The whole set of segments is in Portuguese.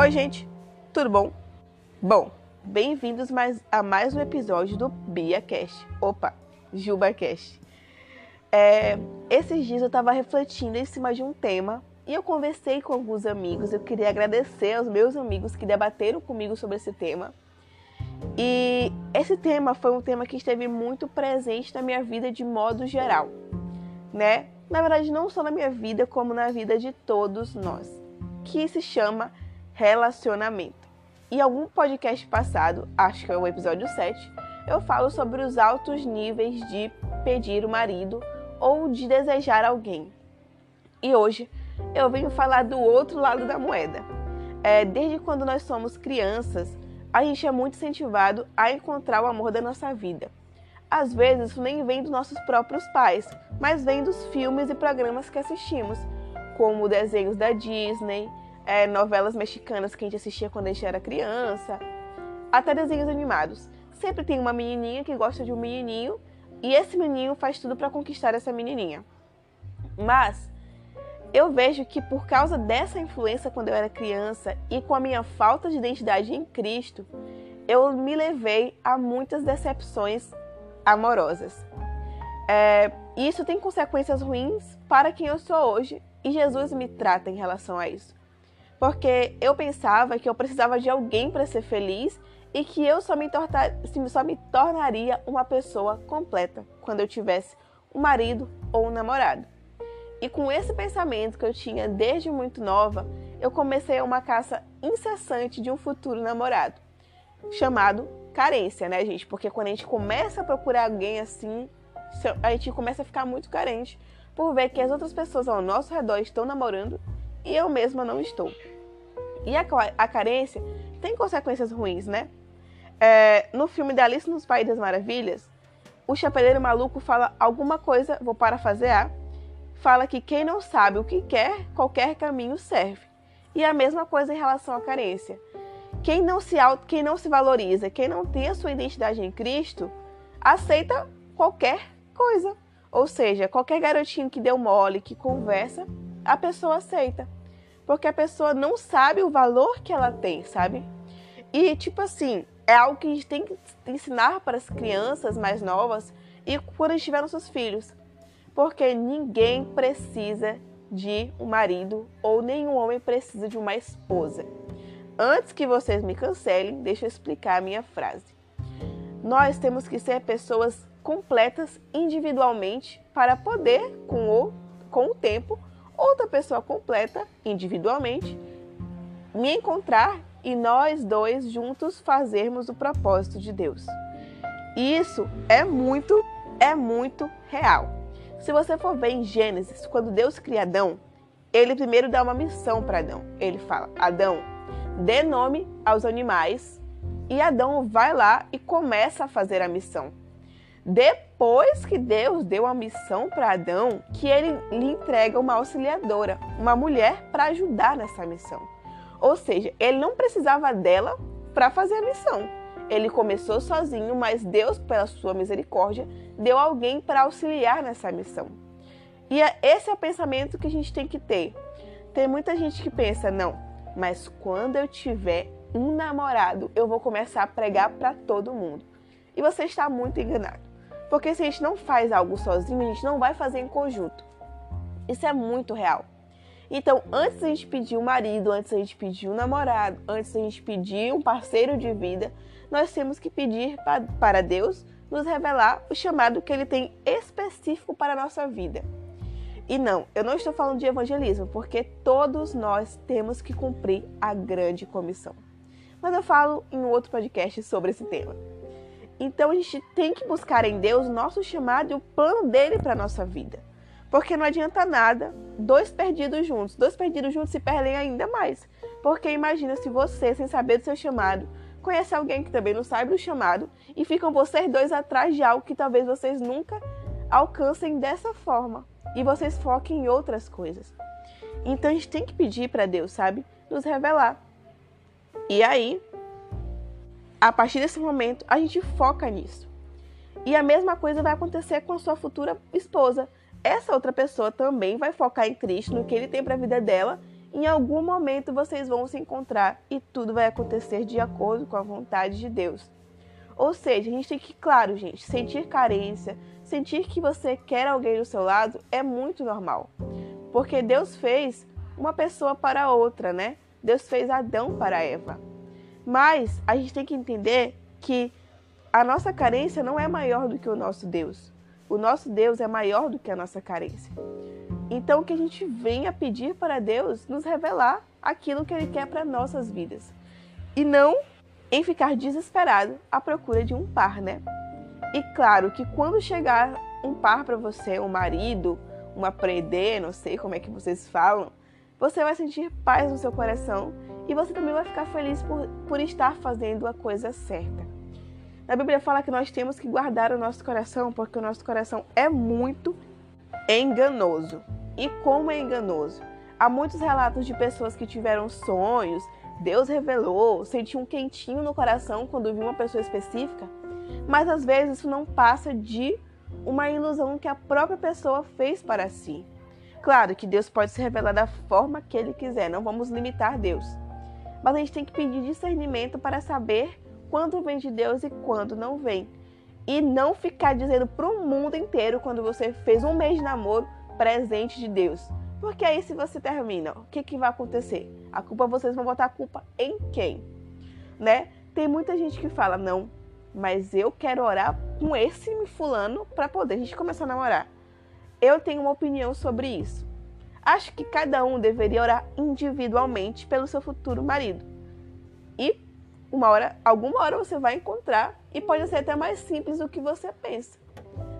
Oi, gente, tudo bom? Bom, bem-vindos mais, a mais um episódio do BiaCast. Opa, JubaCast. É, esses dias eu estava refletindo em cima de um tema e eu conversei com alguns amigos. Eu queria agradecer aos meus amigos que debateram comigo sobre esse tema. E esse tema foi um tema que esteve muito presente na minha vida de modo geral, né? Na verdade, não só na minha vida, como na vida de todos nós, que se chama relacionamento. Em algum podcast passado, acho que é o episódio 7, eu falo sobre os altos níveis de pedir o marido ou de desejar alguém. E hoje eu venho falar do outro lado da moeda. É, desde quando nós somos crianças, a gente é muito incentivado a encontrar o amor da nossa vida. Às vezes isso nem vem dos nossos próprios pais, mas vem dos filmes e programas que assistimos, como desenhos da Disney, é, novelas mexicanas que a gente assistia quando a gente era criança, até desenhos animados. Sempre tem uma menininha que gosta de um menininho e esse menino faz tudo para conquistar essa menininha. Mas eu vejo que por causa dessa influência quando eu era criança e com a minha falta de identidade em Cristo, eu me levei a muitas decepções amorosas. É, isso tem consequências ruins para quem eu sou hoje e Jesus me trata em relação a isso. Porque eu pensava que eu precisava de alguém para ser feliz e que eu só me, só me tornaria uma pessoa completa quando eu tivesse um marido ou um namorado. E com esse pensamento que eu tinha desde muito nova, eu comecei uma caça incessante de um futuro namorado, chamado carência, né, gente? Porque quando a gente começa a procurar alguém assim, a gente começa a ficar muito carente por ver que as outras pessoas ao nosso redor estão namorando e eu mesma não estou. E a, a carência tem consequências ruins, né? É, no filme da Alice nos Países das Maravilhas, o chapeleiro maluco fala alguma coisa, vou parafasear, fala que quem não sabe o que quer, qualquer caminho serve. E a mesma coisa em relação à carência. Quem não se auto, quem não se valoriza, quem não tem a sua identidade em Cristo, aceita qualquer coisa. Ou seja, qualquer garotinho que deu mole, que conversa, a pessoa aceita. Porque a pessoa não sabe o valor que ela tem, sabe? E tipo assim, é algo que a gente tem que ensinar para as crianças mais novas e quando estiver nos seus filhos porque ninguém precisa de um marido ou nenhum homem precisa de uma esposa. Antes que vocês me cancelem, deixa eu explicar a minha frase. Nós temos que ser pessoas completas individualmente para poder, com o, com o tempo, outra pessoa completa individualmente me encontrar e nós dois juntos fazermos o propósito de Deus. Isso é muito, é muito real. Se você for ver em Gênesis, quando Deus cria Adão, ele primeiro dá uma missão para Adão. Ele fala: Adão, dê nome aos animais. E Adão vai lá e começa a fazer a missão. Depois que Deus deu a missão para Adão, que ele lhe entrega uma auxiliadora, uma mulher para ajudar nessa missão. Ou seja, ele não precisava dela para fazer a missão. Ele começou sozinho, mas Deus, pela sua misericórdia, deu alguém para auxiliar nessa missão. E é, esse é o pensamento que a gente tem que ter. Tem muita gente que pensa, não, mas quando eu tiver um namorado, eu vou começar a pregar para todo mundo. E você está muito enganado. Porque se a gente não faz algo sozinho, a gente não vai fazer em conjunto. Isso é muito real. Então, antes a gente pedir um marido, antes a gente pedir um namorado, antes a gente pedir um parceiro de vida, nós temos que pedir para Deus nos revelar o chamado que ele tem específico para a nossa vida. E não, eu não estou falando de evangelismo, porque todos nós temos que cumprir a grande comissão. Mas eu falo em outro podcast sobre esse tema. Então a gente tem que buscar em Deus o nosso chamado e o plano dele para a nossa vida. Porque não adianta nada dois perdidos juntos. Dois perdidos juntos se perdem ainda mais. Porque imagina se você, sem saber do seu chamado, conhece alguém que também não sabe do chamado e ficam vocês dois atrás de algo que talvez vocês nunca alcancem dessa forma e vocês foquem em outras coisas. Então a gente tem que pedir para Deus, sabe, nos revelar. E aí, a partir desse momento, a gente foca nisso. E a mesma coisa vai acontecer com a sua futura esposa. Essa outra pessoa também vai focar em Cristo, no que ele tem para a vida dela, em algum momento vocês vão se encontrar e tudo vai acontecer de acordo com a vontade de Deus. Ou seja, a gente tem que, claro, gente, sentir carência, sentir que você quer alguém do seu lado é muito normal. Porque Deus fez uma pessoa para outra, né? Deus fez Adão para Eva. Mas a gente tem que entender que a nossa carência não é maior do que o nosso Deus. O nosso Deus é maior do que a nossa carência. Então, que a gente venha pedir para Deus nos revelar aquilo que Ele quer para nossas vidas. E não em ficar desesperado à procura de um par, né? E claro que quando chegar um par para você, um marido, uma prede, não sei como é que vocês falam, você vai sentir paz no seu coração e você também vai ficar feliz por, por estar fazendo a coisa certa. A Bíblia fala que nós temos que guardar o nosso coração porque o nosso coração é muito enganoso. E como é enganoso? Há muitos relatos de pessoas que tiveram sonhos, Deus revelou, sentiu um quentinho no coração quando viu uma pessoa específica, mas às vezes isso não passa de uma ilusão que a própria pessoa fez para si. Claro que Deus pode se revelar da forma que Ele quiser, não vamos limitar Deus. Mas a gente tem que pedir discernimento para saber quando vem de Deus e quando não vem. E não ficar dizendo para o mundo inteiro, quando você fez um mês de namoro, presente de Deus. Porque aí se você termina, o que, que vai acontecer? A culpa vocês vão botar a culpa em quem? Né? Tem muita gente que fala, não, mas eu quero orar com esse fulano para poder a gente começar a namorar. Eu tenho uma opinião sobre isso. Acho que cada um deveria orar individualmente pelo seu futuro marido. E uma hora, alguma hora você vai encontrar e pode ser até mais simples do que você pensa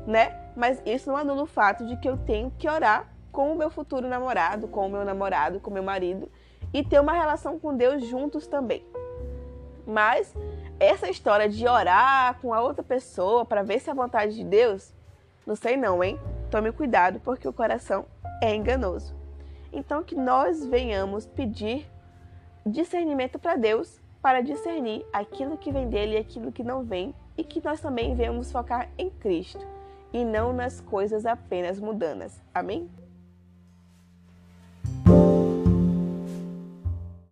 né? Mas isso não anula o fato de que eu tenho que orar com o meu futuro namorado, com o meu namorado, com o meu marido e ter uma relação com Deus juntos também. Mas essa história de orar com a outra pessoa para ver se é a vontade de Deus, não sei não, hein? Tome cuidado porque o coração é enganoso. Então que nós venhamos pedir discernimento para Deus para discernir aquilo que vem dele e aquilo que não vem e que nós também venhamos focar em Cristo e não nas coisas apenas mudanas. Amém?